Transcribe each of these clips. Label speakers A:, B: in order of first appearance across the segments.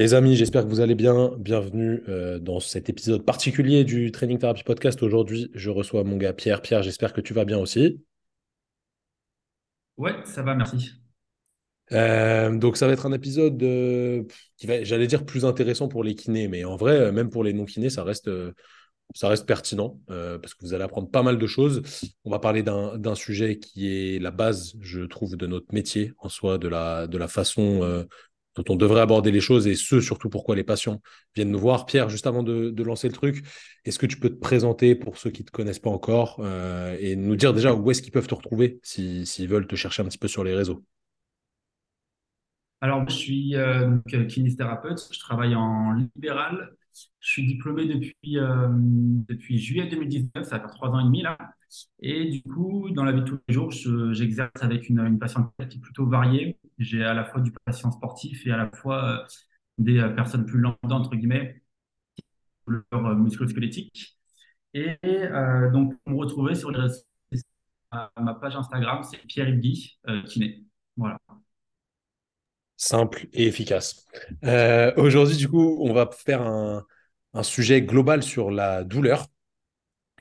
A: Les amis, j'espère que vous allez bien. Bienvenue euh, dans cet épisode particulier du Training Therapy Podcast. Aujourd'hui, je reçois mon gars Pierre. Pierre, j'espère que tu vas bien aussi.
B: Ouais, ça va, merci.
A: Euh, donc, ça va être un épisode euh, qui va, j'allais dire, plus intéressant pour les kinés, mais en vrai, même pour les non-kinés, ça reste, ça reste pertinent parce que vous allez apprendre pas mal de choses. On va parler d'un sujet qui est la base, je trouve, de notre métier en soi, de la, de la façon dont on devrait aborder les choses et ce, surtout pourquoi les patients viennent nous voir. Pierre, juste avant de, lancer le truc, est-ce que tu peux te présenter pour ceux qui ne te connaissent pas encore euh, et nous dire déjà où est-ce qu'ils peuvent te retrouver s'ils veulent te chercher un petit peu sur les réseaux?
B: Alors, je suis euh, kinésithérapeute, je travaille en libéral je suis diplômé depuis, euh, juillet 2019, ça faire trois ans et demi là. Et du coup, dans la vie de tous les jours, j'exerce avec une, une patiente qui est plutôt variée. J'ai à la fois du patient sportif et à la fois euh, des euh, personnes plus lambda, entre guillemets, leur musculo-squelettique. Et donc, pour me retrouver sur ma page Instagram, c'est Pierre Guy, kiné. Voilà.
A: Simple et efficace. Aujourd'hui, du coup, on va faire un, un sujet global sur la douleur,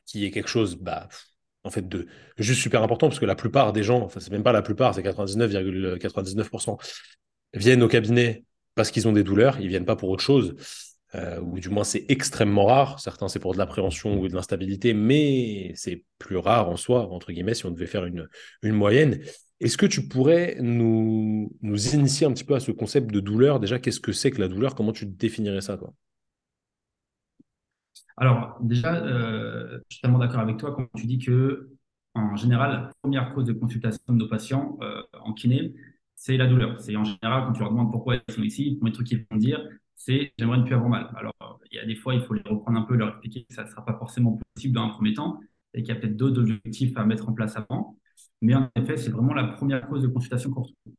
A: qui est quelque chose, bah, en fait, de juste super important, parce que la plupart des gens, enfin, c'est même pas la plupart, c'est 99,99%, viennent au cabinet parce qu'ils ont des douleurs, ils viennent pas pour autre chose. Euh, ou du moins c'est extrêmement rare. Certains c'est pour de l'appréhension ou de l'instabilité, mais c'est plus rare en soi, entre guillemets, si on devait faire une, une moyenne. Est-ce que tu pourrais nous, nous initier un petit peu à ce concept de douleur? Déjà, qu'est-ce que c'est que la douleur? Comment tu définirais ça, toi?
B: Alors, déjà, euh, je suis tellement d'accord avec toi quand tu dis que, en général, la première cause de consultation de nos patients euh, en kiné, c'est la douleur. C'est en général, quand tu leur demandes pourquoi ils sont ici, le premier truc qu'ils vont dire, c'est j'aimerais ne plus avoir mal. Alors, il y a des fois, il faut les reprendre un peu, leur expliquer que ça ne sera pas forcément possible dans un premier temps et qu'il y a peut-être d'autres objectifs à mettre en place avant. Mais en effet, c'est vraiment la première cause de consultation qu'on retrouve.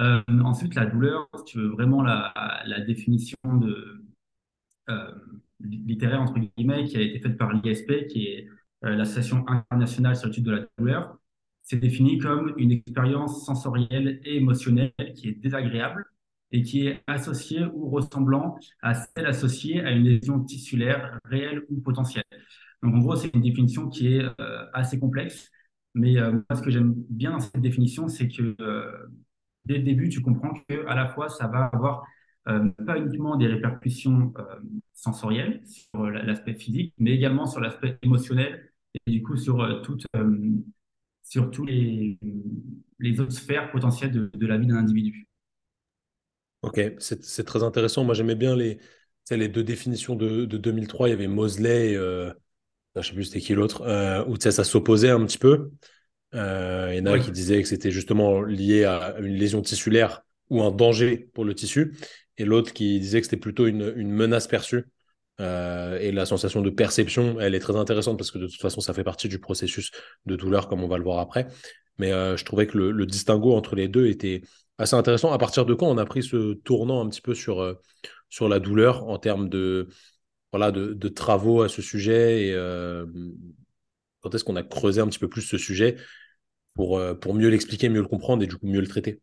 B: Euh, ensuite, la douleur, si tu veux vraiment la, définition de, littéraire, entre guillemets, qui a été faite par l'ISP, qui est euh, l'Association internationale sur l'étude de la douleur, c'est défini comme une expérience sensorielle et émotionnelle qui est désagréable et qui est associée ou ressemblant à celle associée à une lésion tissulaire réelle ou potentielle. Donc en gros, c'est une définition qui est euh, assez complexe, mais euh, moi, ce que j'aime bien dans cette définition, c'est que dès le début, tu comprends que à la fois, ça va avoir pas uniquement des répercussions euh, sensorielles sur l'aspect physique, mais également sur l'aspect émotionnel et du coup sur, euh, toutes, sur tous les, les autres sphères potentielles de, de la vie d'un individu.
A: Ok, c'est très intéressant. Moi, j'aimais bien les, les deux définitions de, de 2003. Il y avait Mosley, je ne sais plus c'était qui l'autre, où ça s'opposait un petit peu. il y en a qui disaient que c'était justement lié à une lésion tissulaire ou un danger pour le tissu et l'autre qui disait que c'était plutôt une, menace perçue. Euh, et la sensation de perception, elle est très intéressante parce que de toute façon, ça fait partie du processus de douleur, comme on va le voir après. Mais euh, je trouvais que le, distinguo entre les deux était assez intéressant. À partir de quand on a pris ce tournant un petit peu sur, euh, sur la douleur en termes de, voilà, de, travaux à ce sujet et quand est-ce qu'on a creusé un petit peu plus ce sujet pour, pour mieux l'expliquer, mieux le comprendre et du coup mieux le traiter?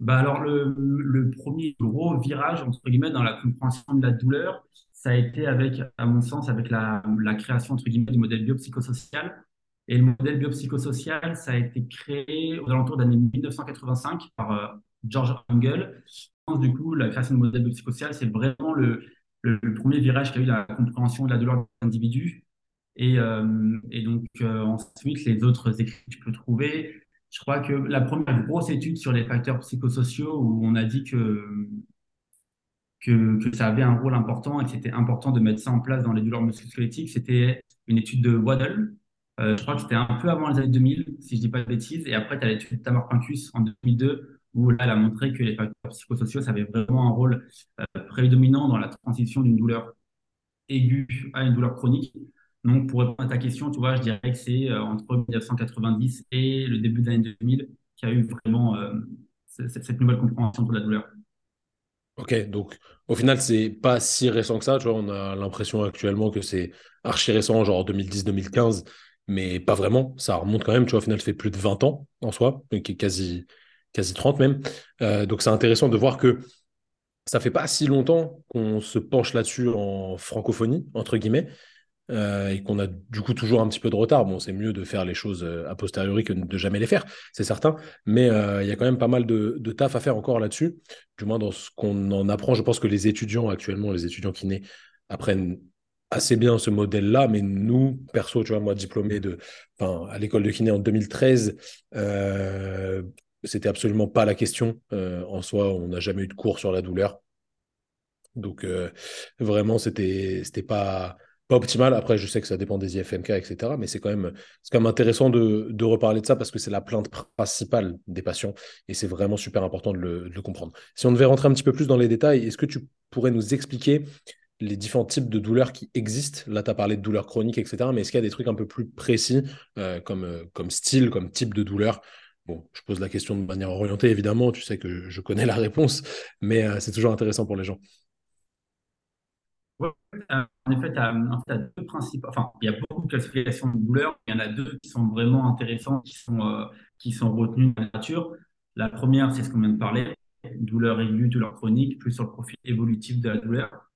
B: Bah alors le, premier gros virage entre guillemets dans la compréhension de la douleur, ça a été avec, à mon sens, avec la, création entre guillemets du modèle biopsychosocial. Et le modèle biopsychosocial, ça a été créé aux alentours de l'année 1985 par euh, George Engel. Du coup, la création du modèle biopsychosocial, c'est vraiment le, premier virage qui a eu la compréhension de la douleur de l'individu. Et, euh, et, donc euh, ensuite, les autres écrits que tu peux trouver, je crois que la première grosse étude sur les facteurs psychosociaux où on a dit que, que, ça avait un rôle important et que c'était important de mettre ça en place dans les douleurs musculosquelettiques, c'était une étude de Waddell. Euh, je crois que c'était un peu avant les années 2000, si je dis pas de bêtises. Et après, tu as l'étude de Tamar Pincus en 2002, où là, elle a montré que les facteurs psychosociaux, ça avait vraiment un rôle euh, prédominant dans la transition d'une douleur aiguë à une douleur chronique. Donc, pour répondre à ta question, tu vois, je dirais que c'est euh, entre 1990 et le début des années 2000 qu'il y a eu vraiment euh, cette, nouvelle compréhension de la douleur.
A: Ok, donc au final, c'est pas si récent que ça. Tu vois, on a l'impression actuellement que c'est archi récent, genre 2010-2015, mais pas vraiment. Ça remonte quand même. Tu vois, au final, ça fait plus de 20 ans en soi, quasi, quasi 30 même. Euh, donc c'est intéressant de voir que ça fait pas si longtemps qu'on se penche là-dessus en francophonie, entre guillemets. Euh, et qu'on a du coup toujours un petit peu de retard. Bon, c'est mieux de faire les choses euh, a posteriori que de jamais les faire, c'est certain. Mais euh, il y a quand même pas mal de, de taf à faire encore là-dessus. Du moins dans ce qu'on en apprend, je pense que les étudiants actuellement, les étudiants naissent, apprennent assez bien ce modèle-là, mais nous, perso, tu vois, moi, diplômé de, à l'école de kiné en 2013, euh, c'était absolument pas la question. en soi, on n'a jamais eu de cours sur la douleur. Donc, vraiment, c'était, c'était pas, pas optimal. Après, je sais que ça dépend des IFMK, etc. Mais c'est quand même, c'est quand même intéressant de, reparler de ça parce que c'est la plainte principale des patients et c'est vraiment super important de le, comprendre. Si on devait rentrer un petit peu plus dans les détails, est-ce que tu pourrais nous expliquer les différents types de douleurs qui existent? Là, tu as parlé de douleurs chroniques, etc. Mais est-ce qu'il y a des trucs un peu plus précis euh, comme, euh, comme style, comme type de douleur? Bon, je pose la question de manière orientée, évidemment. Tu sais que je connais la réponse, mais euh, c'est toujours intéressant pour les gens.
B: Euh, en effet. Enfin, il y a beaucoup de classifications de douleurs. Il y en a deux qui sont vraiment intéressantes, qui sont, euh, qui sont retenues de la nature. La première, c'est ce qu'on vient de parler, douleur aiguë, douleur chronique, plus sur le profil évolutif de la douleur.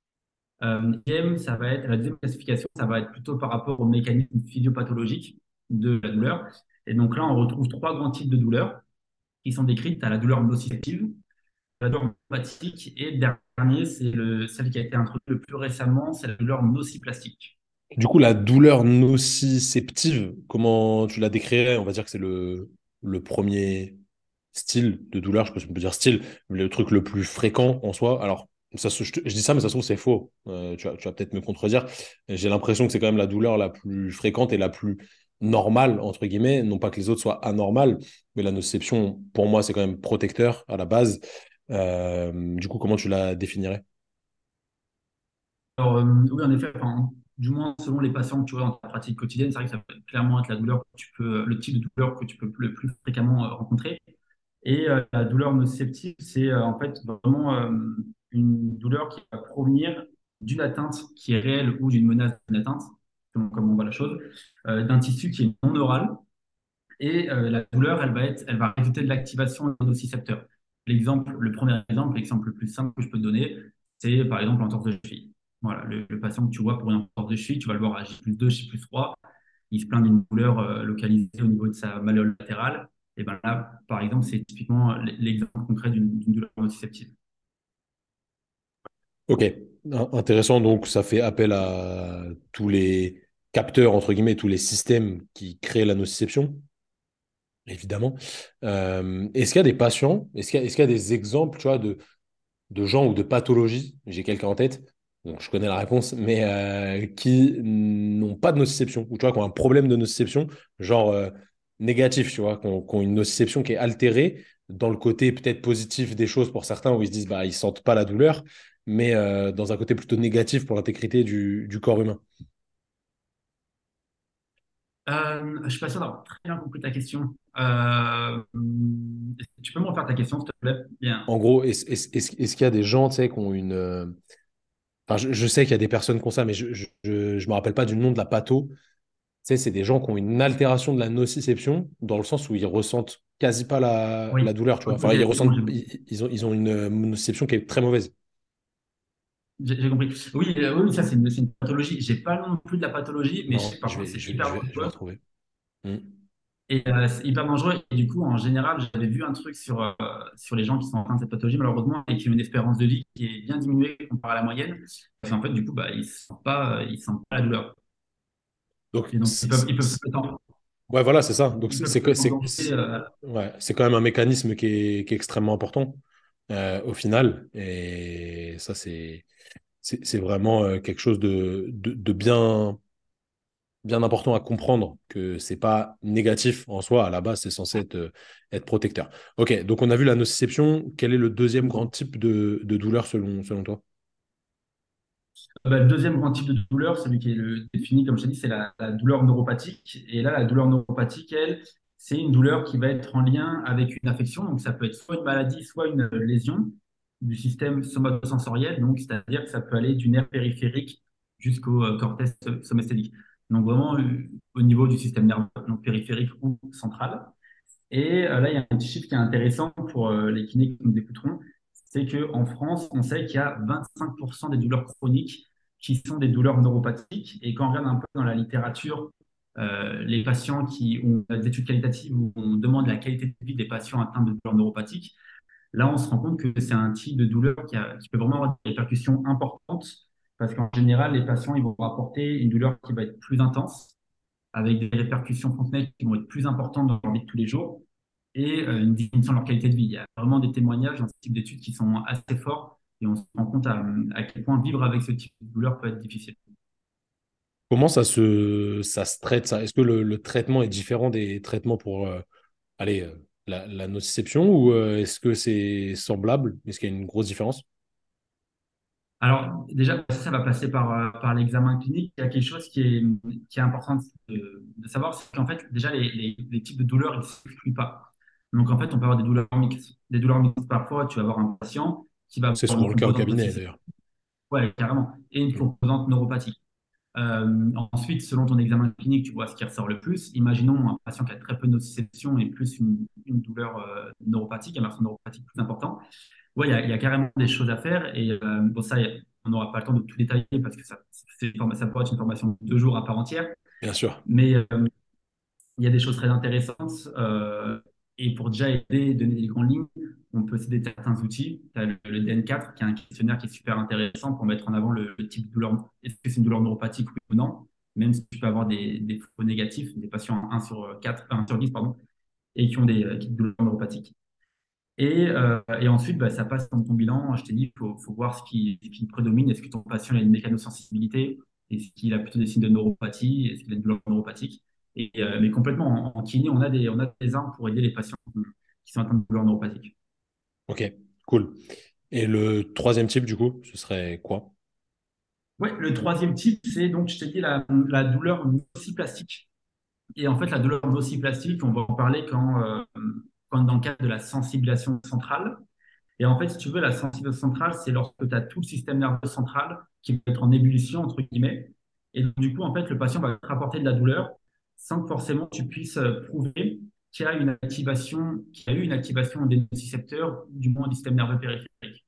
B: Euh, ça va être, la deuxième classification, ça va être plutôt par rapport au mécanisme physiopathologique de la douleur. Et donc là, on retrouve trois grands types de douleurs qui sont décrites. As la douleur nociceptive, la douleur et le dernier, c'est le, celle qui a été introduite le plus récemment, c'est la douleur nociplastique.
A: Du coup, la douleur nociceptive, comment tu la décrirais? On va dire que c'est le, le premier style de douleur, je peux dire style, le truc le plus fréquent en soi. Alors, ça, je, dis ça, mais ça se trouve, c'est faux. Euh, tu vas, tu vas peut-être me contredire. J'ai l'impression que c'est quand même la douleur la plus fréquente et la plus normale, entre guillemets. Non pas que les autres soient anormales, mais la nociception, pour moi, c'est quand même protecteur à la base. Euh, du coup, comment tu la définirais?
B: Euh, oui, en effet, du moins selon les patients que tu vois dans ta pratique quotidienne, c'est vrai que ça peut clairement être la douleur le type de douleur que tu peux le plus fréquemment euh, rencontrer. Et la douleur nociceptive, c'est en fait vraiment une douleur qui va provenir d'une atteinte qui est réelle ou d'une menace d'une atteinte, comme, on voit la chose, d'un tissu qui est non oral. Et la douleur, elle va, être, elle va résulter de l'activation d'un nocicepteur. L'exemple, le premier exemple, l'exemple le plus simple que je peux te donner, c'est par exemple l'entorse de cheville. Voilà, le, patient que tu vois pour une entorse de cheville, tu vas le voir à J2, J3, il se plaint d'une douleur euh, localisée au niveau de sa malléole latérale. Et bien là, par exemple, c'est typiquement l'exemple concret d'une douleur nociceptive.
A: Ok, intéressant. Donc, ça fait appel à tous les capteurs, entre guillemets, tous les systèmes qui créent la nociception? Évidemment. Euh, est-ce qu'il y a des patients, est-ce qu'il y, a des exemples tu vois, de, de gens ou de pathologies, j'ai quelqu'un en tête, donc je connais la réponse, mais euh, qui n'ont pas de nociception, ou tu vois, qui ont un problème de nociception, genre euh, négatif, tu vois, qui ont, une nociception qui est altérée dans le côté peut-être positif des choses pour certains, où ils se disent, bah, ils sentent pas la douleur, mais dans un côté plutôt négatif pour l'intégrité du, du corps humain?
B: Je suis pas sûr d'avoir très bien compris ta question. Euh, tu peux me refaire ta question, s'il te plaît? Bien.
A: En gros, est-ce qu'il y a des gens qui ont une. Euh, enfin, je, sais qu'il y a des personnes qui ont ça, mais je ne me rappelle pas du nom de la patho. Tu sais, c'est des gens qui ont une altération de la nociception, dans le sens où ils ressentent quasi pas la, la douleur. Tu vois. Enfin, ils, ressentent, ils, ont, ils ont une nociception qui est très mauvaise.
B: J'ai compris. Oui, euh, oui, ça, c'est une, une, pathologie. J'ai pas non plus de la pathologie, mais je sais pas, c'est hyper. Et euh, c'est hyper dangereux. Et du coup, en général, j'avais vu un truc sur, euh, sur les gens qui sont en train de cette pathologie, malheureusement, et qui ont une espérance de vie qui est bien diminuée comparée à la moyenne. Parce qu'en fait, du coup, bah, ils ne sentent, pas, ils sentent pas la douleur.
A: Donc, donc ils peuvent, ils peuvent Ouais, voilà, c'est ça. Donc, c'est ouais, quand même un mécanisme qui est, qui est extrêmement important au final. Et ça, c'est vraiment euh, quelque chose de, de, bien, bien important à comprendre, que c'est pas négatif en soi, à la base, c'est censé être, euh, protecteur. Ok, donc on a vu la nociception. Quel est le deuxième grand type de, douleur selon, selon toi?
B: Euh, bah, le deuxième grand type de douleur, celui qui est le défini, comme je t'ai dit, c'est la, la, douleur neuropathique. Et là, la douleur neuropathique, elle, c'est une douleur qui va être en lien avec une affection. Donc, ça peut être soit une maladie, soit une lésion du système somatosensoriel, donc c'est-à-dire que ça peut aller du nerf périphérique jusqu'au euh, cortex somesthélique. Donc vraiment euh, au niveau du système nerveux, donc périphérique ou central. Et euh, là, il y a un petit chiffre qui est intéressant pour les kinés qui nous écouteront, c'est qu'en France, on sait qu'il y a 25% des douleurs chroniques qui sont des douleurs neuropathiques. Et quand on regarde un peu dans la littérature, euh, les patients qui ont des études qualitatives où on demande la qualité de vie des patients atteints de douleurs neuropathiques, là, on se rend compte que c'est un type de douleur qui, qui, peut vraiment avoir des répercussions importantes parce qu'en général, les patients ils vont apporter une douleur qui va être plus intense, avec des répercussions fonctionnelles qui vont être plus importantes dans leur vie de tous les jours et euh, une diminution de leur qualité de vie. Il y a vraiment des témoignages dans ce type d'études qui sont assez forts et on se rend compte à, quel point vivre avec ce type de douleur peut être difficile.
A: Comment ça se, traite ça? Est-ce que le, traitement est différent des traitements pour euh, euh, la, nociception ou est-ce que c'est semblable? Est-ce qu'il y a une grosse différence?
B: Alors, déjà, ça va passer par, euh, par l'examen clinique. Il y a quelque chose qui est, qui est important de, savoir, c'est qu'en fait, déjà, les, les, types de douleurs, ils ne s'excluent pas. Donc, en fait, on peut avoir des douleurs mixtes. Des douleurs mixtes, parfois, tu vas avoir un patient qui va...
A: C'est souvent le cas au cabinet, d'ailleurs.
B: Oui, carrément. Et une composante neuropathique. Euh, ensuite, selon ton examen clinique, tu vois ce qui ressort le plus. Imaginons un patient qui a très peu de nociception et plus une, une douleur euh, neuropathique, un version neuropathique plus important. Oui, il y, a carrément des choses à faire. Et euh, bon, ça, on n'aura pas le temps de tout détailler parce que ça, ça pourrait être une formation de deux jours à part entière.
A: Bien sûr.
B: Mais euh, il y a des choses très intéressantes. Euh, et pour déjà aider, donner des grandes lignes, on peut citer certains outils. Tu as le, DN4, qui est un questionnaire qui est super intéressant pour mettre en avant le, type de douleur. Est-ce que c'est une douleur neuropathique ou non? Même si tu peux avoir des, des faux négatifs, des patients 1 sur 4, 1 sur 10, pardon, et qui ont des, des douleurs neuropathiques. Et, euh, et ensuite, bah, ça passe dans ton bilan. Je t'ai dit, il faut, faut, voir ce qui, ce qui prédomine. Est-ce que ton patient a une mécanosensibilité? Est-ce qu'il a plutôt des signes de neuropathie? Est-ce qu'il a une douleur neuropathique? Et, euh, Mais complètement, en, kiné, on a, des, on a des armes pour aider les patients qui sont atteints de douleur neuropathique.
A: Ok, cool. Et le troisième type, du coup, ce serait quoi?
B: Oui, le troisième type, c'est donc, je t'ai dit, la, la douleur nociplastique. Et en fait, la douleur nociplastique, on va en parler quand, euh, dans le cadre de la sensibilisation centrale. Et en fait, si tu veux, la sensibilisation centrale, c'est lorsque tu as tout le système nerveux central qui va être en ébullition, entre guillemets. Et du coup, en fait, le patient va te rapporter de la douleur sans que forcément tu puisses euh, prouver qu'il y a une activation, qu'il y a eu une activation des nocicepteurs, du moins du système nerveux périphérique.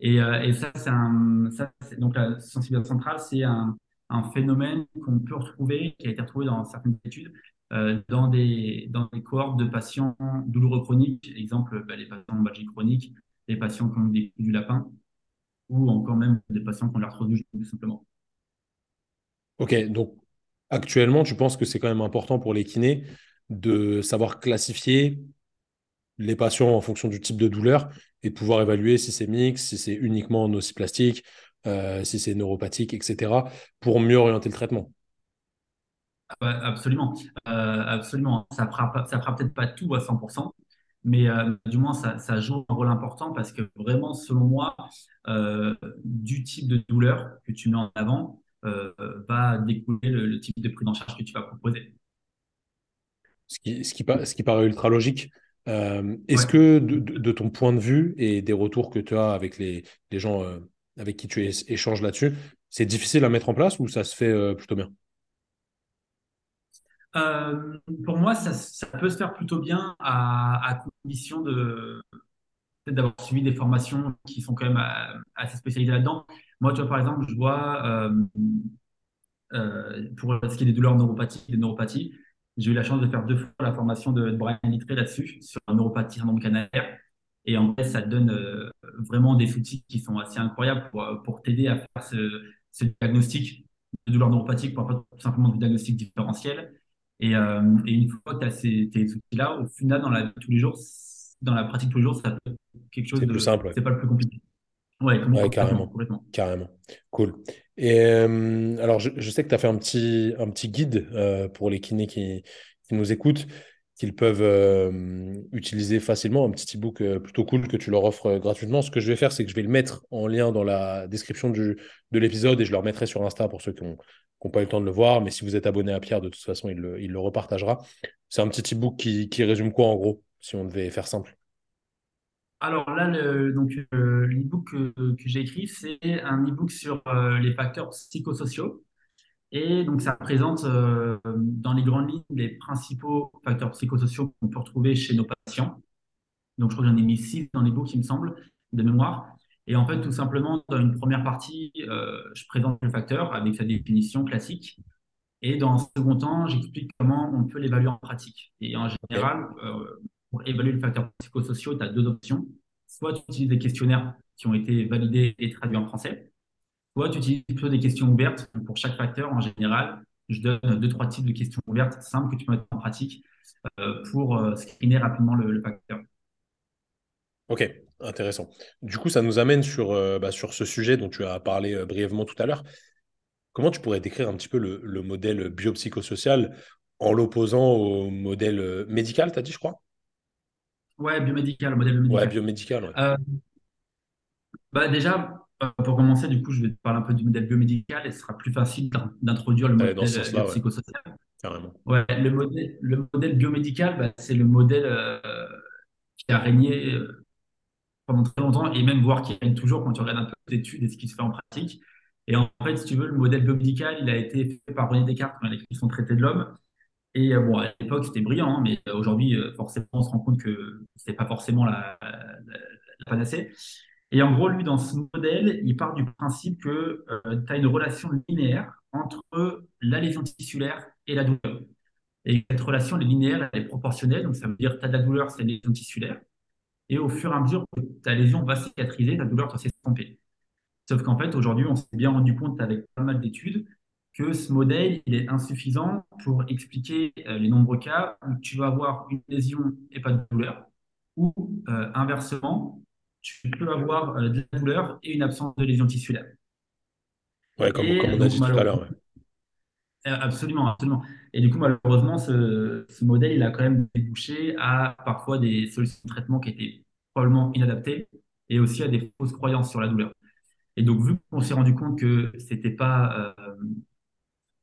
B: Et, euh, ça, c'est un, donc la sensibilisation centrale, c'est un, un phénomène qu'on peut retrouver, qui a été retrouvé dans certaines études, dans, des, dans des cohortes de patients douloureux chroniques, exemple bah, les patients en chronique, les patients qui ont des du lapin, ou encore même des patients qui ont l'arthrose tout simplement.
A: Ok, donc actuellement, tu penses que c'est quand même important pour les kinés de savoir classifier les patients en fonction du type de douleur et de pouvoir évaluer si c'est mix, si c'est uniquement nociplastique, euh, si c'est neuropathique, etc., pour mieux orienter le traitement?
B: Absolument, euh, absolument. Ça ne fera, peut-être pas tout à 100%, mais euh, du moins, ça, ça, joue un rôle important parce que vraiment, selon moi, du type de douleur que tu mets en avant va découler le, type de prise en charge que tu vas proposer.
A: Ce qui, ce qui, ce qui paraît ultra logique. Est-ce que de, ton point de vue et des retours que tu as avec les, les gens avec qui tu échanges là-dessus, c'est difficile à mettre en place ou ça se fait euh, plutôt bien?
B: Euh, Pour moi, ça, peut se faire plutôt bien à, condition d'avoir suivi des formations qui sont quand même euh, assez spécialisées là-dedans. Moi, tu par exemple, je vois, pour ce qui est des douleurs neuropathiques, des neuropathies, j'ai eu la chance de faire deux fois la formation de, Brian Littré là-dessus, sur la neuropathie canalaire. Et en fait, ça donne euh, vraiment des outils qui sont assez incroyables pour, euh, t'aider à faire ce, diagnostic de douleur neuropathique, pour faire tout simplement du diagnostic différentiel. Et, euh, et une fois que tu as ces, outils-là, au final, dans la tous les jours, dans la pratique tous les jours, ça peut être quelque chose
A: de plus simple.
B: C'est pas le plus compliqué.
A: Ouais, carrément. Carrément. Cool. Et alors, je, je, sais que tu as fait un petit, un petit guide pour les kinés qui, qui nous écoutent qu'ils peuvent euh, utiliser facilement, un petit ebook euh, plutôt cool que tu leur offres euh, gratuitement. Ce que je vais faire, c'est que je vais le mettre en lien dans la description du, de l'épisode et je le remettrai sur Insta pour ceux qui n'ont pas eu le temps de le voir. Mais si vous êtes abonné à Pierre, de toute façon, il le, il le repartagera. C'est un petit ebook qui, qui résume quoi en gros, si on devait faire simple?
B: Alors là, le, donc l'ebook que, que j'ai écrit, c'est un ebook sur les facteurs psychosociaux. Et donc, ça présente euh, dans les grandes lignes les principaux facteurs psychosociaux qu'on peut retrouver chez nos patients. Donc, je crois que j'en ai mis six dans les books, il me semble. de mémoire. Et en fait, tout simplement, dans une première partie, euh, je présente le facteur avec sa définition classique. Et dans un second temps, j'explique comment on peut l'évaluer en pratique. Et en général, euh, pour évaluer le facteur psychosocial, tu as deux options. Soit tu utilises des questionnaires qui ont été validés et traduits en français, tu utilises plutôt des questions ouvertes. Pour chaque facteur, en général, je donne deux, trois types de questions ouvertes simples que tu peux mettre en pratique euh, pour euh, screener rapidement le, le facteur.
A: ok, intéressant. Du coup, ça nous amène sur, euh, bah, sur ce sujet dont tu as parlé euh, brièvement tout à l'heure. Comment tu pourrais décrire un petit peu le, le modèle biopsychosocial en l'opposant au modèle médical, t'as dit, je crois?
B: Ouais, biomédical, modèle
A: Ouais,
B: biomédical.
A: biomédical, ouais.
B: Euh, bah déjà, pour commencer, du coup, je vais te parler un peu du modèle biomédical et ce sera plus facile d'in- d'introduire le
A: ce
B: modèle euh,
A: ouais,
B: biopsychosocial.
A: carrément.
B: Ouais, le modèle, le modèle biomédical, bah, c'est le modèle euh, qui a régné euh, pendant très longtemps et même voire qui règne toujours quand tu regardes un peu d'études et ce qui se fait en pratique. Et en fait, si tu veux, le modèle biomédical, il a été fait par René Descartes quand il a écrit son traité de l'homme. Et euh, bon, à l'époque, c'était brillant, hein, mais aujourd'hui, forcément, on se rend compte que c'est pas forcément la, la, la panacée. Et en gros, lui, dans ce modèle, il part du principe que tu as une relation linéaire entre la lésion tissulaire et la douleur. Et cette relation elle est linéaire, elle est proportionnelle, donc ça veut dire que tu as de la douleur, c'est une lésion tissulaire. Et au fur et à mesure que ta lésion va cicatriser, ta douleur va s'estomper. Sauf qu'en fait, aujourd'hui, on s'est bien rendu compte avec pas mal d'études que ce modèle, il est insuffisant pour expliquer euh, les nombreux cas où tu vas avoir une lésion et pas de douleur, ou euh, inversement, tu peux avoir euh, de la douleur et une absence de lésion tissulaire.
A: Ouais, comme, on a dit tout à l'heure, ouais.
B: euh, absolument, absolument. Et du coup, malheureusement, ce, ce modèle, il a quand même débouché à parfois des solutions de traitement qui étaient probablement inadaptées et aussi à des fausses croyances sur la douleur. Et donc, vu qu'on s'est rendu compte que c'était pas, euh,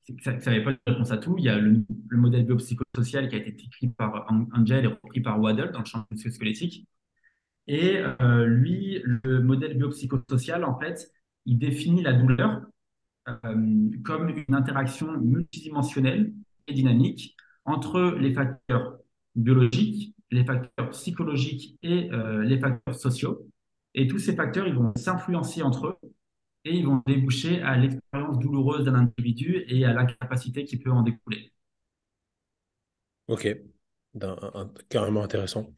B: que ça n'avait pas de réponse à tout, il y a le, le modèle biopsychosocial qui a été écrit par Angel et repris par Waddell dans le champ musculo-squelettique. Et euh, lui, le modèle biopsychosocial, en fait, il définit la douleur euh, comme une interaction multidimensionnelle et dynamique entre les facteurs biologiques, les facteurs psychologiques et euh, les facteurs sociaux. Et tous ces facteurs, ils vont s'influencer entre eux et ils vont déboucher à l'expérience douloureuse d'un individu et à l'incapacité qui peut en découler.
A: Ok, carrément intéressant.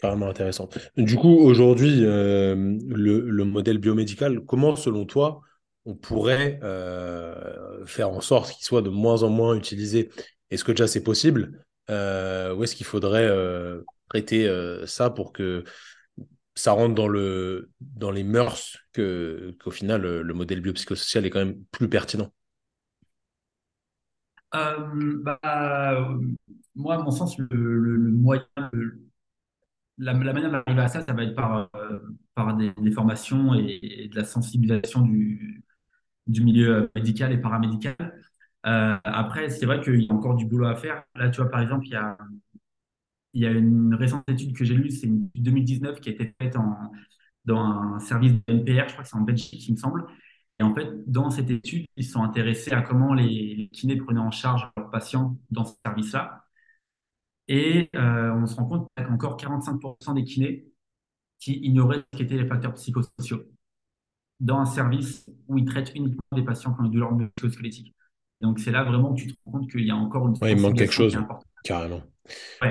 A: Carrément intéressant. Du coup, aujourd'hui, euh, le, le modèle biomédical, comment, selon toi, on pourrait euh, faire en sorte qu'il soit de moins en moins utilisé? Est-ce que déjà c'est possible? Euh, ou est-ce qu'il faudrait traiter euh, ça pour que ça rentre dans le, dans les mœurs qu'au final, le, le modèle biopsychosocial est quand même plus pertinent?
B: Bah, moi, à mon sens, le, le- moyen, la, manière d'arriver à ça, ça va être par, euh, par des, formations et, de la sensibilisation du, du milieu médical et paramédical. Euh, après, c'est vrai qu'il y a encore du boulot à faire. Là, tu vois, par exemple, il y a, il y a une récente étude que j'ai lue, c'est une étude 2019 qui a été faite en, dans un service de NPR, je crois que c'est en Belgique, il me semble. Et en fait, dans cette étude, ils sont intéressés à comment les kinés prenaient en charge leurs patients dans ce service-là. Et euh, on se rend compte qu'il y a encore 45% des kinés qui ignoraient ce qu'étaient les facteurs psychosociaux dans un service où ils traitent uniquement des patients qui ont une douleur musculo-squelettique. Donc, c'est là vraiment que tu te rends compte qu'il y a encore une
A: Ouais, il manque quelque chose, carrément.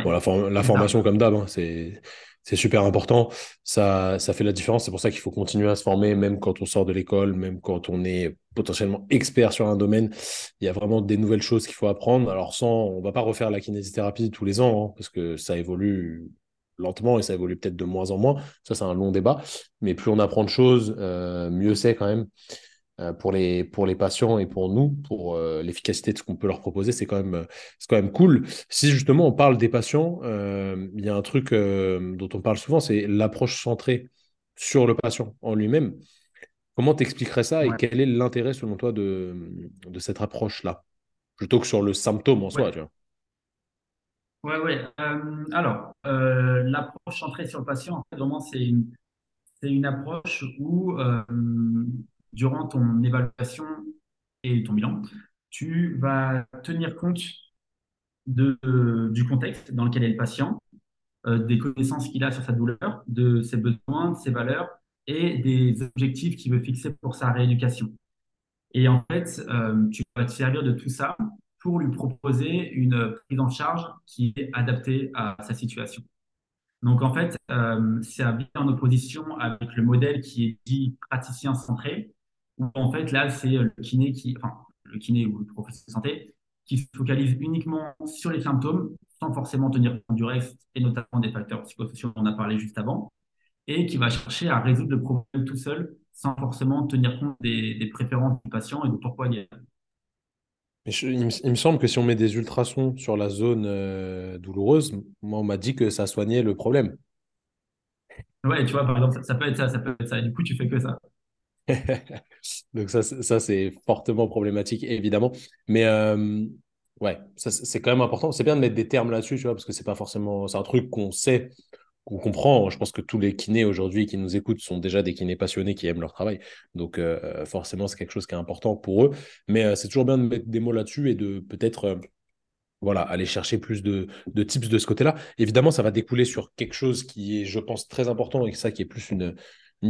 A: Bon, la, for- formation, comme d'hab, hein, c'est, c'est super important. Ça, ça fait la différence. C'est pour ça qu'il faut continuer à se former, même quand on sort de l'école, même quand on est potentiellement expert sur un domaine. Il y a vraiment des nouvelles choses qu'il faut apprendre. Alors, sans, on va pas refaire la kinésithérapie tous les ans, hein, parce que ça évolue lentement et ça évolue peut-être de moins en moins. Ça, c'est un long débat. Mais plus on apprend de choses, euh, mieux c'est quand même pour les, pour les patients et pour nous, pour euh, l'efficacité de ce qu'on peut leur proposer, c'est quand même, euh, quand même cool. Si justement on parle des patients, euh, il y a un truc euh, dont on parle souvent, c'est l'approche centrée sur le patient en lui-même. Comment t'expliquerais ça et
B: Ouais,
A: quel est l'intérêt selon toi de, de cette approche-là, plutôt que sur le symptôme en soi, tu vois?
B: ouais. Euh, alors, euh, l'approche centrée sur le patient, en fait, vraiment, c'est une, une approche où, euh, durant ton évaluation et ton bilan, tu vas tenir compte de, euh, du contexte dans lequel est le patient, euh, des connaissances qu'il a sur sa douleur, de ses besoins, de ses valeurs, et des objectifs qu'il veut fixer pour sa rééducation. Et en fait, euh, tu vas te servir de tout ça pour lui proposer une prise en charge qui est adaptée à sa situation. Donc en fait, c'est bien en opposition avec le modèle qui est dit praticien centré, où en fait là c'est le kiné qui, enfin le kiné ou le professeur de santé qui se focalise uniquement sur les symptômes sans forcément tenir compte du reste et notamment des facteurs psychosociaux dont on a parlé juste avant, et qui va chercher à résoudre le problème tout seul sans forcément tenir compte des, des préférences du patient et de pourquoi il y a
A: il, me, semble que si on met des ultrasons sur la zone euh, douloureuse, moi, on m'a dit que ça soignait le problème.
B: Ouais, tu vois, par exemple, ça, peut être ça, ça peut être ça. Et du coup, tu fais que ça.
A: Donc ça, ça c'est fortement problématique, évidemment. Mais euh, ouais, c'est quand même important. C'est bien de mettre des termes là-dessus, tu vois, parce que c'est pas forcément... C'est un truc qu'on sait on comprend. Je pense que tous les kinés aujourd'hui qui nous écoutent sont déjà des kinés passionnés qui aiment leur travail. Donc, euh, forcément, c'est quelque chose qui est important pour eux. Mais euh, c'est toujours bien de mettre des mots là-dessus et de peut-être. Euh, voilà, aller chercher plus de, tips de ce côté-là. Évidemment, ça va découler sur quelque chose qui est, je pense, très important et ça qui est plus une,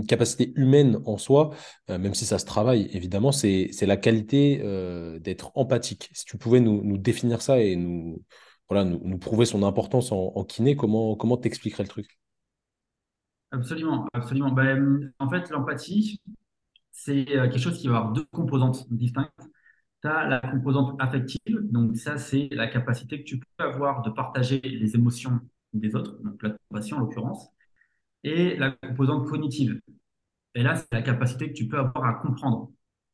A: capacité humaine en soi, même si ça se travaille, évidemment, c'est la qualité d'être empathique. Si tu pouvais nous, nous, définir ça et nous, voilà, nous, prouver son importance en, kiné, comment comment t'expliquerais le truc?
B: Absolument, absolument. Ben, en fait, l'empathie, c'est euh, quelque chose qui va avoir deux composantes distinctes. Tu as la composante affective, donc ça, c'est la capacité que tu peux avoir de partager les émotions des autres, donc la compassion en l'occurrence, et la composante cognitive. Et là, c'est la capacité que tu peux avoir à comprendre,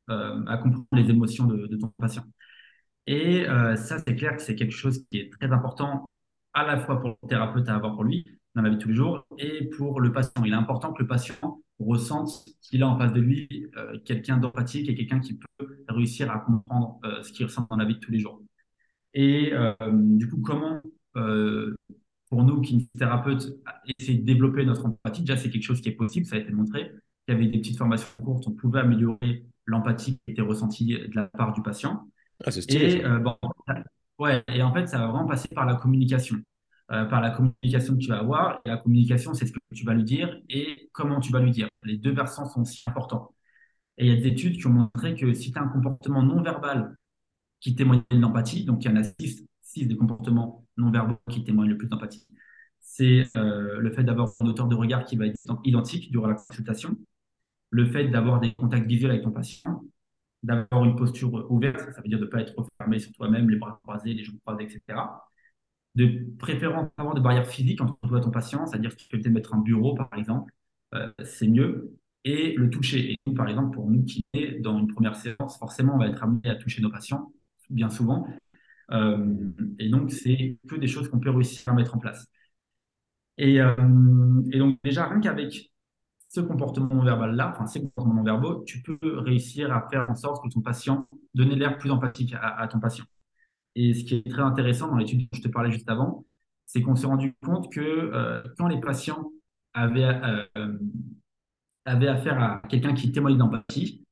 B: euh, à comprendre les émotions de ton patient. Et euh, ça, c'est clair que c'est quelque chose qui est très important à la fois pour le thérapeute à avoir pour lui dans la vie de tous les jours et pour le patient. Il est important que le patient ressente qu'il a en face de lui euh, quelqu'un d'empathique et quelqu'un qui peut réussir à comprendre ce qu'il ressent dans la vie de tous les jours. Et du coup, comment, pour nous, kinésithérapeutes, essayer de développer notre empathie Déjà, c'est quelque chose qui est possible, ça a été montré. Qu'avec des petites formations courtes, on pouvait améliorer l'empathie qui était ressentie de la part du patient.
A: Ah, c'est stylé.
B: Et, euh, bon, ouais, et en fait, ça va vraiment passer par la communication. Euh, par la communication que tu vas avoir. Et la communication, c'est ce que tu vas lui dire et comment tu vas lui dire. Les deux versants sont aussi importants. Et il y a des études qui ont montré que si tu as un comportement non verbal qui témoigne de l'empathie, donc il y en a six, des comportements non verbaux qui témoignent le plus d'empathie, c'est euh, le fait d'avoir un auteur de regard qui va être identique durant la consultation, le fait d'avoir des contacts visuels avec ton patient, d'avoir une posture ouverte, ça veut dire de ne pas être fermé sur toi-même, les bras croisés, les jambes croisées, etc. De préférence avoir de barrières physiques entre toi et ton patient, c'est-à dire que tu peux peut-être mettre un bureau, par exemple, euh, c'est mieux. Et le toucher. Et nous, par exemple, pour nous qui est dans une première séance, forcément, on va être amené à toucher nos patients, bien souvent. Euh, et donc, c'est que des choses qu'on peut réussir à mettre en place. Et, euh, donc, déjà, rien qu'avec ce comportement verbal-là, enfin ces comportements non verbaux, tu peux réussir à faire en sorte que ton patient, donner l'air plus empathique à, ton patient. Et ce qui est très intéressant dans l'étude dont je te parlais juste avant, c'est qu'on s'est rendu compte que euh, quand les patients avaient, avaient affaire à quelqu'un qui témoignait d'empathie,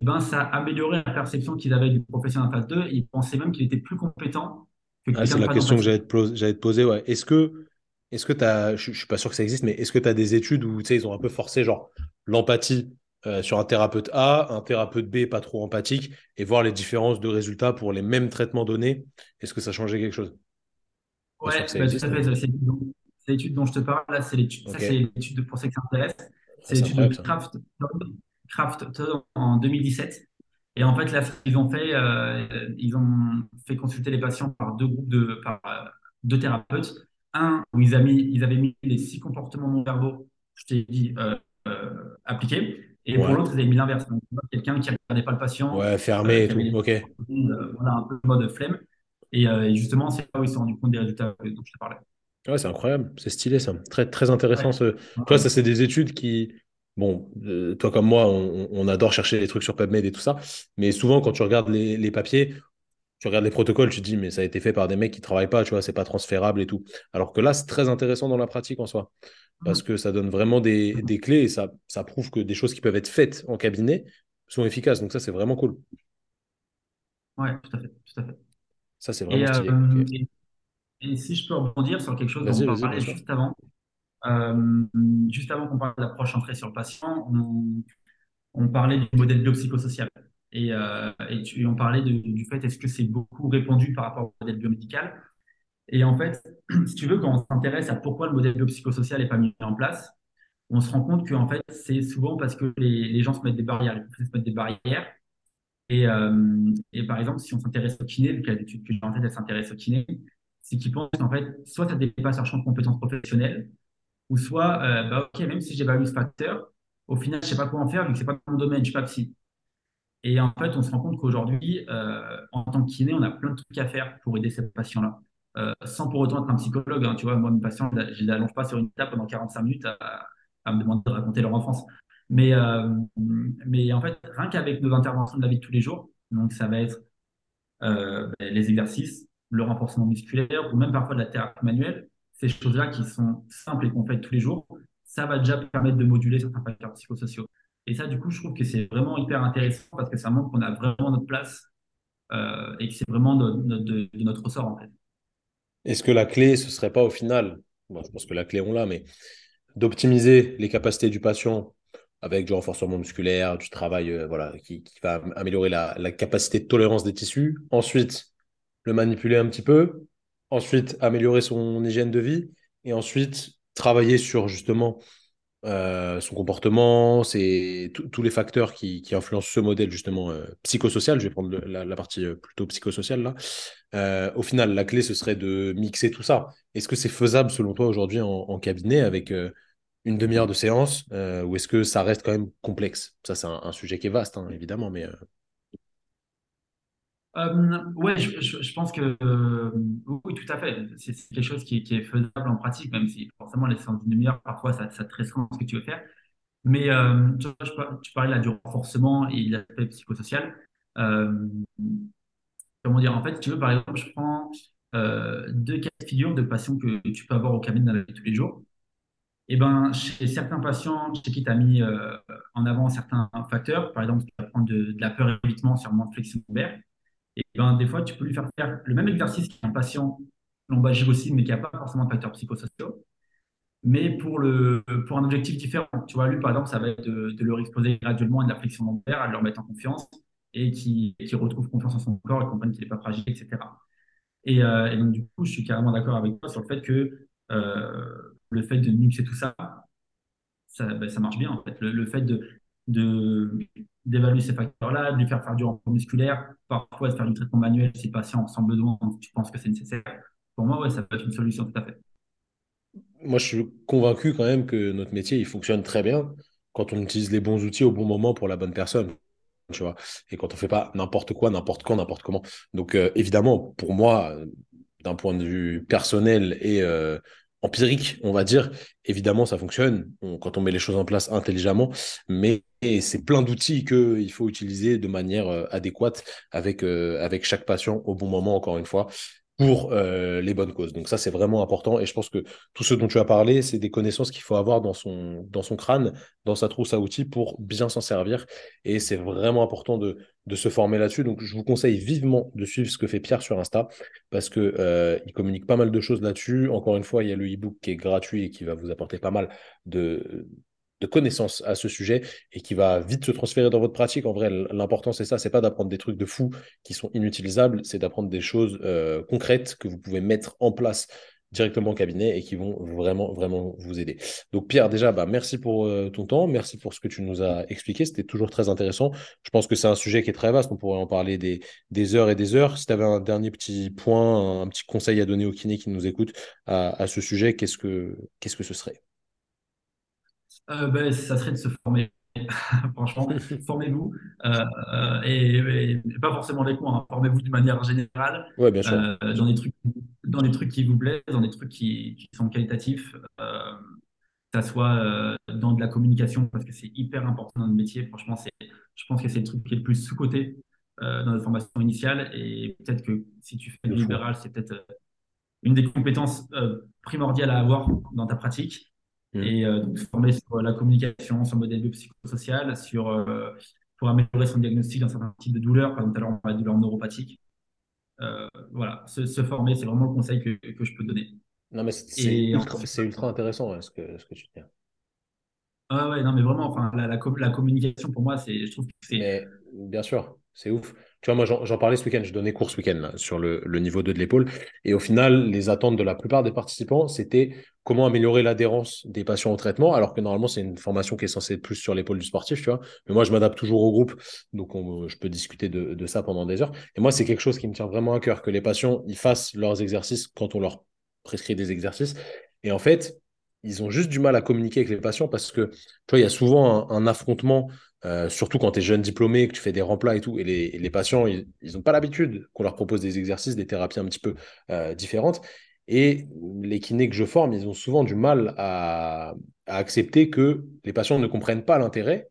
B: ben, ça améliorait la perception qu'ils avaient du professionnel en phase 2. Ils pensaient même qu'il était plus compétent
A: que ah, C'est la question que j'allais te, poser. Ouais. Est-ce que est-ce que tu as, je, ne suis pas sûr que ça existe, mais est-ce que tu as des études où ils ont un peu forcé genre l'empathie euh, sur un thérapeute A, un thérapeute B pas trop empathique, et voir les différences de résultats pour les mêmes traitements donnés? Est-ce que ça changeait quelque chose?
B: Oui, bah, tout à fait. C'est l'étude dont je te parle, là, c'est l'étude. Ça, c'est l'étude pour ceux qui s'intéressent. C'est l'étude de Kraft, Kraft en 2017. Et en fait, là, qu'ils ont fait, euh, ils ont fait consulter les patients par deux groupes de, par euh, deux thérapeutes un où ils, avaient mis, ils avaient mis les six comportements non verbaux, je t'ai dit, euh, appliqués. Et pour l'autre, ils avaient mis l'inverse. Donc, quelqu'un qui ne regardait pas le patient.
A: Ouais, fermé et tout. OK.
B: voilà, un peu de mode flemme. Et, justement, c'est là où ils se sont rendus compte des résultats dont je te parlais.
A: Ouais, c'est incroyable. C'est stylé, ça. Très, très intéressant. Ce... Toi, ça, c'est des études qui. Bon, toi comme moi, on, adore chercher les trucs sur PubMed et tout ça. Mais souvent, quand tu regardes les, les papiers, tu regardes les protocoles, tu te dis, mais ça a été fait par des mecs qui ne travaillent pas, tu vois, c'est pas transférable et tout. Alors que là, c'est très intéressant dans la pratique en soi, parce que ça donne vraiment des, clés et ça, ça prouve que des choses qui peuvent être faites en cabinet sont efficaces. Donc ça, c'est vraiment cool.
B: Ouais, tout à fait. Tout à fait.
A: Ça, c'est vraiment
B: et, euh, et, si je peux rebondir sur quelque chose dont on parlait juste avant, juste avant qu'on parle de l'approche entrée sur le patient, on, parlait du modèle biopsychosocial. Et, euh, on parlait du fait est-ce que c'est beaucoup répandu par rapport au modèle biomédical? Et en fait, si tu veux, quand on s'intéresse à pourquoi le modèle biopsychosocial n'est pas mis en place, on se rend compte que fait, c'est souvent parce que les, gens se mettent des barrières, les se mettent des barrières. Et, euh, et par exemple, si on s'intéresse au kiné, vu que l'étude que j'ai en tête, elle s'intéresse au kiné, c'est qu'ils pensent qu'en fait, soit ça dépasse leur champ de compétences professionnelles, ou soit, euh, bah, ok, même si j'ai ce facteur, au final, je sais pas quoi en faire vu que c'est pas mon domaine, je suis pas psy. Et en fait, on se rend compte qu'aujourd'hui, euh, en tant que kiné, on a plein de trucs à faire pour aider ces patients-là. Euh, sans pour autant être un psychologue. Hein, tu vois, moi, mes patients, je les allonge pas sur une table pendant 45 minutes à, à, me demander de raconter leur enfance. Mais, mais en fait, rien qu'avec nos interventions de la vie de tous les jours, donc ça va être ben, les exercices, le renforcement musculaire ou même parfois de la thérapie manuelle, ces choses-là qui sont simples et qu'on fait tous les jours, ça va déjà permettre de moduler certains facteurs psychosociaux. Et ça, du coup, je trouve que c'est vraiment hyper intéressant parce que ça montre qu'on a vraiment notre place euh, et que c'est vraiment de, notre ressort, en fait.
A: Est-ce que la clé, ce serait pas au final, je pense que la clé, on l'a, mais d'optimiser les capacités du patient avec du renforcement musculaire, du travail euh, voilà, qui, va améliorer la, capacité de tolérance des tissus. Ensuite, le manipuler un petit peu. Ensuite, améliorer son hygiène de vie. Et ensuite, travailler sur justement euh, son comportement, c'est tous les facteurs qui, influencent ce modèle justement euh, psychosocial. Je vais prendre la, partie euh, plutôt psychosociale là. Au final, la clé, ce serait de mixer tout ça. Est-ce que c'est faisable selon toi aujourd'hui en, cabinet avec une demi-heure de séance ou est-ce que ça reste quand même complexe? Ça, c'est un, un, sujet qui est vaste, hein, évidemment, mais
B: euh, ouais, je, pense que euh, oui, tout à fait. C'est quelque chose qui, est faisable en pratique, même si forcément les séances d'une demi-heure, parfois, ça, ça te restreint ce que tu veux faire. Mais euh, tu, parlais là du renforcement et de l'aspect psychosocial. Euh, comment dire? En fait, si tu veux, par exemple, je prends deux cas de figure de patients que tu peux avoir au cabinet dans la vie tous les jours. Et eh ben, chez certains patients, chez qui tu as mis en avant certains facteurs, par exemple, tu vas prendre de, la peur évitement sur de flexion lombaire, et ben, des fois, tu peux lui faire faire le même exercice qu'un patient lombalgique aussi, mais qui n'a pas forcément de facteurs psychosociaux, mais pour, le, pour un objectif différent. Tu vois, lui, par exemple, ça va être de, de leur exposer graduellement à de la flexion lombaire, à leur mettre en confiance et qui, qui retrouve confiance en son corps et comprenne qu'il n'est pas fragile, etc. Et, euh, et, donc, du coup, je suis carrément d'accord avec toi sur le fait que euh, le fait de mixer tout ça, ça, ben, marche bien, en fait. Le, fait de d'évaluer ces facteurs-là, de lui faire faire du renfort musculaire, parfois de faire du traitement manuel si le patient sans besoin, tu penses que c'est nécessaire. Pour moi, ouais, ça peut être une solution tout à fait.
A: Moi, je suis convaincu quand même que notre métier, il fonctionne très bien quand on utilise les bons outils au bon moment pour la bonne personne. Tu vois, et quand on fait pas n'importe quoi, n'importe quand, n'importe comment. Donc, euh, évidemment, pour moi, d'un point de vue personnel et euh, empirique, on va dire. Évidemment, ça fonctionne on, quand on met les choses en place intelligemment, mais c'est plein d'outils qu'il faut utiliser de manière euh, adéquate avec, euh, avec chaque patient au bon moment, encore une fois pour euh, les bonnes causes. Donc ça, c'est vraiment important. Et je pense que tout ce dont tu as parlé, c'est des connaissances qu'il faut avoir dans son, crâne, dans sa trousse à outils pour bien s'en servir. Et c'est vraiment important de, se former là-dessus. Donc je vous conseille vivement de suivre ce que fait Pierre sur Insta parce que euh, communique pas mal de choses là-dessus. Encore une fois, il y a le e-book qui est gratuit et qui va vous apporter pas mal de de connaissances à ce sujet et qui va vite se transférer dans votre pratique. En vrai, l'important, c'est ça, c'est pas d'apprendre des trucs de fou qui sont inutilisables, c'est d'apprendre des choses euh, concrètes que vous pouvez mettre en place directement au cabinet et qui vont vraiment, vraiment vous aider. Donc Pierre, déjà, bah, merci pour euh, ton temps, merci pour ce que tu nous as expliqué, c'était toujours très intéressant. Je pense que c'est un sujet qui est très vaste, on pourrait en parler des, heures et des heures. Si tu avais un dernier petit point, un petit conseil à donner aux kinés qui nous écoutent à, ce sujet, qu'est-ce que, ce serait?
B: Ben, Ça serait de se former. Franchement, formez-vous. Euh, euh, et, et, pas forcément les cours, hein. formez-vous de manière générale.
A: Ouais, bien sûr.
B: Euh, dans, des trucs, dans des trucs qui vous plaisent, dans des trucs qui, qui sont qualitatifs. Euh, que ça soit euh, dans de la communication, parce que c'est hyper important dans le métier. Franchement, je pense que c'est le truc qui est le plus sous-côté dans notre formation initiale. Et peut-être que si tu fais du libéral, c'est peut-être une des compétences primordiales à avoir dans ta pratique. Mmh. Et euh, donc, former sur la communication, sur le modèle biopsychosocial, sur, euh, pour améliorer son diagnostic dans certains types de douleurs, par exemple, l'heure, on douleurs neuropathiques. Euh, voilà, se, se, former, c'est vraiment le conseil que, que je peux donner.
A: Non, mais c'est ultra, ultra intéressant hein, ce que, ce que tu dis.
B: ah ouais, non, mais vraiment, enfin, la, la, la communication, pour moi, c'est, je trouve que c'est.
A: Bien sûr, c'est ouf. Tu vois, moi, j'en parlais ce week-end, je donnais cours ce week-end sur le, niveau 2 de l'épaule. Et au final, les attentes de la plupart des participants, c'était comment améliorer l'adhérence des patients au traitement, alors que normalement, c'est une formation qui est censée être plus sur l'épaule du sportif, tu vois. Mais moi, je m'adapte toujours au groupe, donc on- je peux discuter de, ça pendant des heures. Et moi, c'est quelque chose qui me tient vraiment à cœur, que les patients, ils fassent leurs exercices quand on leur prescrit des exercices. Et en fait, ils ont juste du mal à communiquer avec les patients parce que, tu vois, il y a souvent un affrontement euh, surtout quand tu es jeune diplômé, que tu fais des remplats et tout, et les, patients, ils n'ont pas l'habitude qu'on leur propose des exercices, des thérapies un petit peu euh, différentes. Et les kinés que je forme, ils ont souvent du mal à, à accepter que les patients ne comprennent pas l'intérêt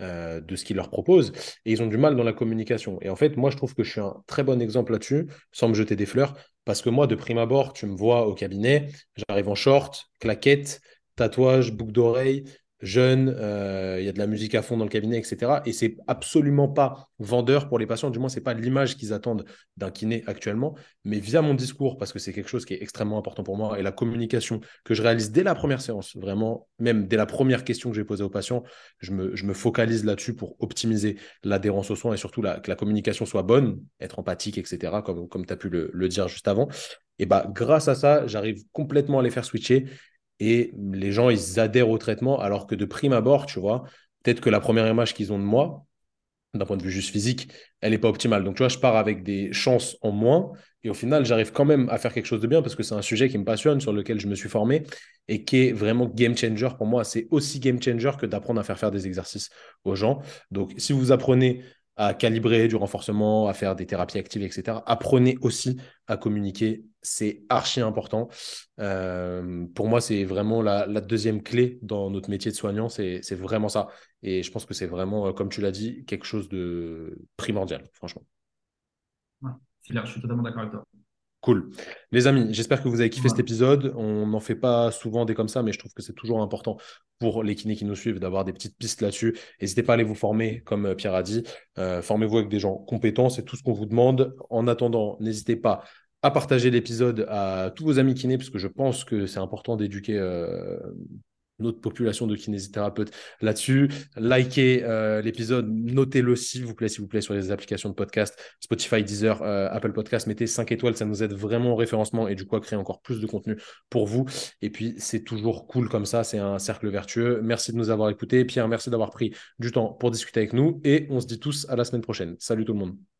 A: euh, de ce qu'ils leur proposent et ils ont du mal dans la communication. Et en fait, moi, je trouve que je suis un très bon exemple là-dessus, sans me jeter des fleurs, parce que moi, de prime abord, tu me vois au cabinet, j'arrive en short, claquette, tatouage, boucle d'oreille, jeune, euh, il y a de la musique à fond dans le cabinet, etc. Et c'est absolument pas vendeur pour les patients, du moins, c'est pas l'image qu'ils attendent d'un kiné actuellement, mais via mon discours, parce que c'est quelque chose qui est extrêmement important pour moi, et la communication que je réalise dès la première séance, vraiment, même dès la première question que j'ai posée aux patients, je me, je me focalise là-dessus pour optimiser l'adhérence aux soins et surtout que la communication soit bonne, être empathique, etc., comme, comme tu as pu le, le, dire juste avant. Et bah, grâce à ça, j'arrive complètement à les faire switcher et les gens, ils adhèrent au traitement alors que de prime abord, tu vois, peut-être que la première image qu'ils ont de moi, d'un point de vue juste physique, elle n'est pas optimale. Donc, tu vois, je pars avec des chances en moins. Et au final, j'arrive quand même à faire quelque chose de bien parce que c'est un sujet qui me passionne, sur lequel je me suis formé et qui est vraiment game changer pour moi. C'est aussi game changer que d'apprendre à faire faire des exercices aux gens. Donc, si vous apprenez à calibrer du renforcement, à faire des thérapies actives, etc., apprenez aussi à communiquer. C'est archi important. Euh, pour moi, c'est vraiment la, la, deuxième clé dans notre métier de soignant. C'est vraiment ça. Et je pense que c'est vraiment, comme tu l'as dit, quelque chose de primordial, franchement.
B: Ouais, là, je suis totalement d'accord avec toi.
A: Cool. Les amis, j'espère que vous avez kiffé ouais. cet épisode. On n'en fait pas souvent des comme ça, mais je trouve que c'est toujours important pour les kinés qui nous suivent d'avoir des petites pistes là-dessus. N'hésitez pas à aller vous former, comme Pierre a dit. Euh, Formez-vous avec des gens compétents, c'est tout ce qu'on vous demande. En attendant, n'hésitez pas à partager l'épisode à tous vos amis kinés, parce que je pense que c'est important d'éduquer euh, notre population de kinésithérapeutes là-dessus. Likez euh, l'épisode, notez-le s'il vous plaît, s'il vous plaît, sur les applications de podcast, Spotify, Deezer, euh, Apple Podcast. Mettez 5 étoiles, ça nous aide vraiment au référencement et du coup à créer encore plus de contenu pour vous. Et puis, c'est toujours cool comme ça, c'est un cercle vertueux. Merci de nous avoir écoutés. Pierre, merci d'avoir pris du temps pour discuter avec nous et on se dit tous à la semaine prochaine. Salut tout le monde.